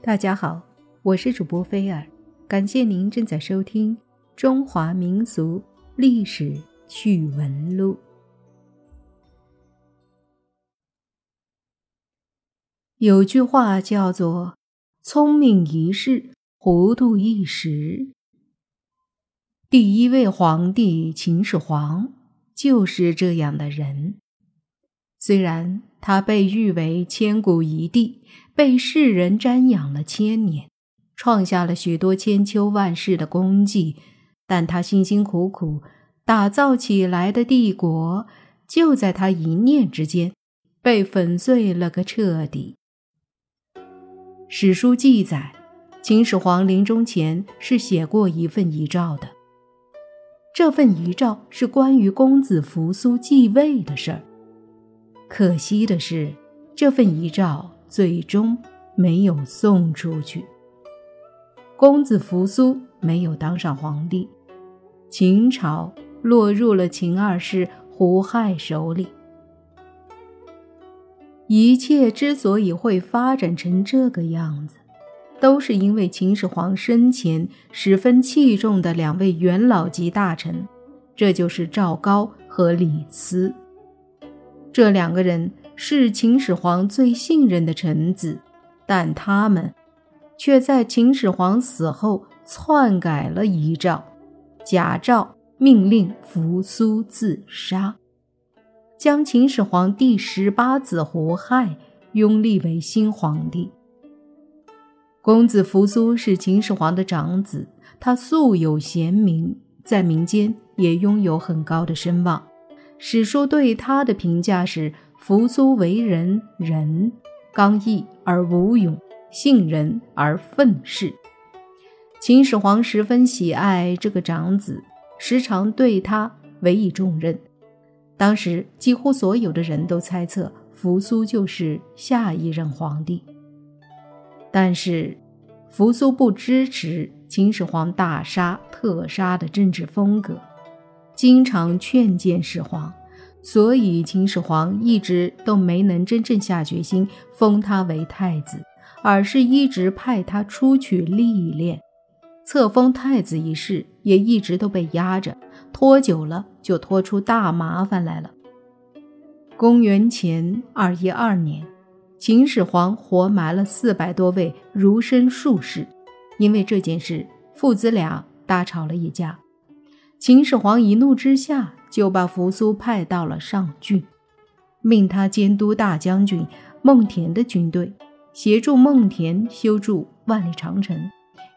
大家好，我是主播菲尔，感谢您正在收听《中华民俗历史趣闻录》。有句话叫做“聪明一世，糊涂一时”。第一位皇帝秦始皇就是这样的人。虽然他被誉为千古一帝，被世人瞻仰了千年，创下了许多千秋万世的功绩，但他辛辛苦苦打造起来的帝国，就在他一念之间被粉碎了个彻底。史书记载，秦始皇临终前是写过一份遗诏的。这份遗诏是关于公子扶苏继位的事儿。可惜的是，这份遗诏最终没有送出去。公子扶苏没有当上皇帝，秦朝落入了秦二世胡亥手里。一切之所以会发展成这个样子。都是因为秦始皇生前十分器重的两位元老级大臣，这就是赵高和李斯。这两个人是秦始皇最信任的臣子，但他们却在秦始皇死后篡改了遗诏，假诏命令扶苏自杀，将秦始皇第十八子胡亥拥立为新皇帝。公子扶苏是秦始皇的长子，他素有贤名，在民间也拥有很高的声望。史书对他的评价是：扶苏为人仁，刚毅而无勇，信仁而愤世。秦始皇十分喜爱这个长子，时常对他委以重任。当时几乎所有的人都猜测扶苏就是下一任皇帝。但是，扶苏不支持秦始皇大杀特杀的政治风格，经常劝谏始皇，所以秦始皇一直都没能真正下决心封他为太子，而是一直派他出去历练。册封太子一事也一直都被压着，拖久了就拖出大麻烦来了。公元前二一二年。秦始皇活埋了四百多位儒生术士，因为这件事，父子俩大吵了一架。秦始皇一怒之下，就把扶苏派到了上郡，命他监督大将军孟恬的军队，协助孟恬修筑万里长城，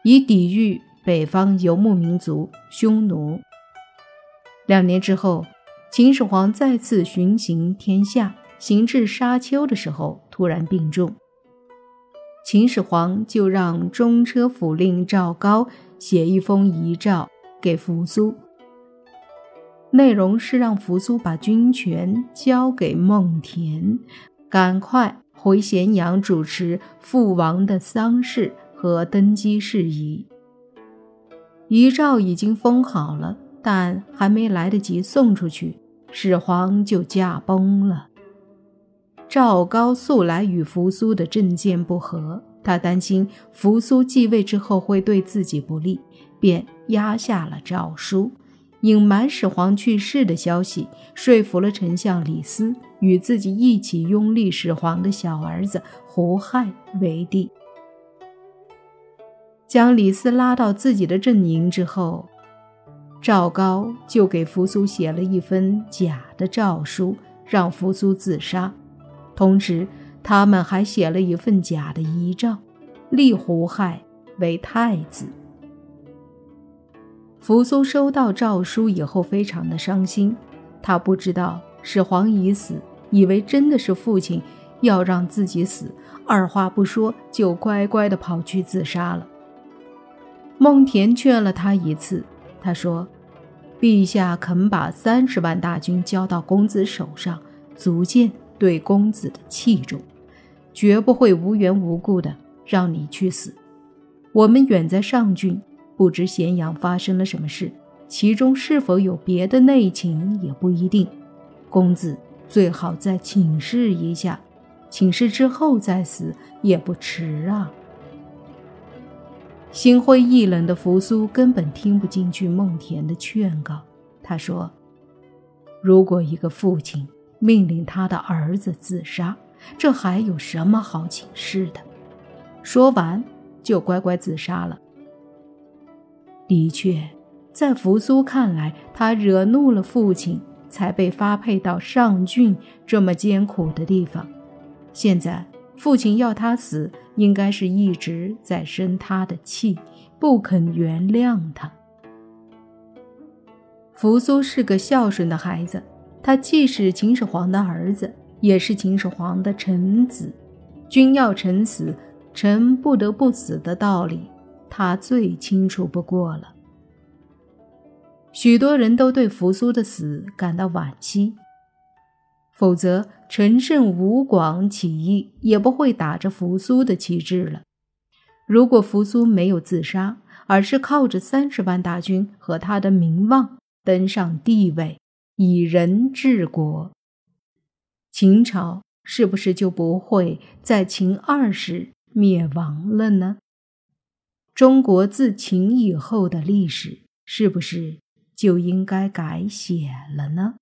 以抵御北方游牧民族匈奴。两年之后，秦始皇再次巡行天下。行至沙丘的时候，突然病重。秦始皇就让中车府令赵高写一封遗诏给扶苏，内容是让扶苏把军权交给孟恬，赶快回咸阳主持父王的丧事和登基事宜。遗诏已经封好了，但还没来得及送出去，始皇就驾崩了。赵高素来与扶苏的政见不合，他担心扶苏继位之后会对自己不利，便压下了诏书，隐瞒始皇去世的消息，说服了丞相李斯与自己一起拥立始皇的小儿子胡亥为帝。将李斯拉到自己的阵营之后，赵高就给扶苏写了一份假的诏书，让扶苏自杀。同时，他们还写了一份假的遗诏，立胡亥为太子。扶苏收到诏书以后，非常的伤心。他不知道始皇已死，以为真的是父亲要让自己死，二话不说就乖乖的跑去自杀了。孟恬劝了他一次，他说：“陛下肯把三十万大军交到公子手上，足见。”对公子的器重，绝不会无缘无故的让你去死。我们远在上郡，不知咸阳发生了什么事，其中是否有别的内情也不一定。公子最好再请示一下，请示之后再死也不迟啊。心灰意冷的扶苏根本听不进去孟田的劝告。他说：“如果一个父亲命令他的儿子自杀，这还有什么好请示的？”说完，就乖乖自杀了。的确，在扶苏看来，他惹怒了父亲，才被发配到上郡这么艰苦的地方。现在，父亲要他死，应该是一直在生他的气，不肯原谅他。扶苏是个孝顺的孩子，他既是秦始皇的儿子，也是秦始皇的臣子。君要臣死，臣不得不死的道理。他最清楚不过了。许多人都对扶苏的死感到惋惜，否则陈胜吴广起义也不会打着扶苏的旗帜了。如果扶苏没有自杀，而是靠着三十万大军和他的名望登上帝位，以人治国，秦朝是不是就不会在秦二世灭亡了呢？中国自秦以后的历史是不是就应该改写了呢？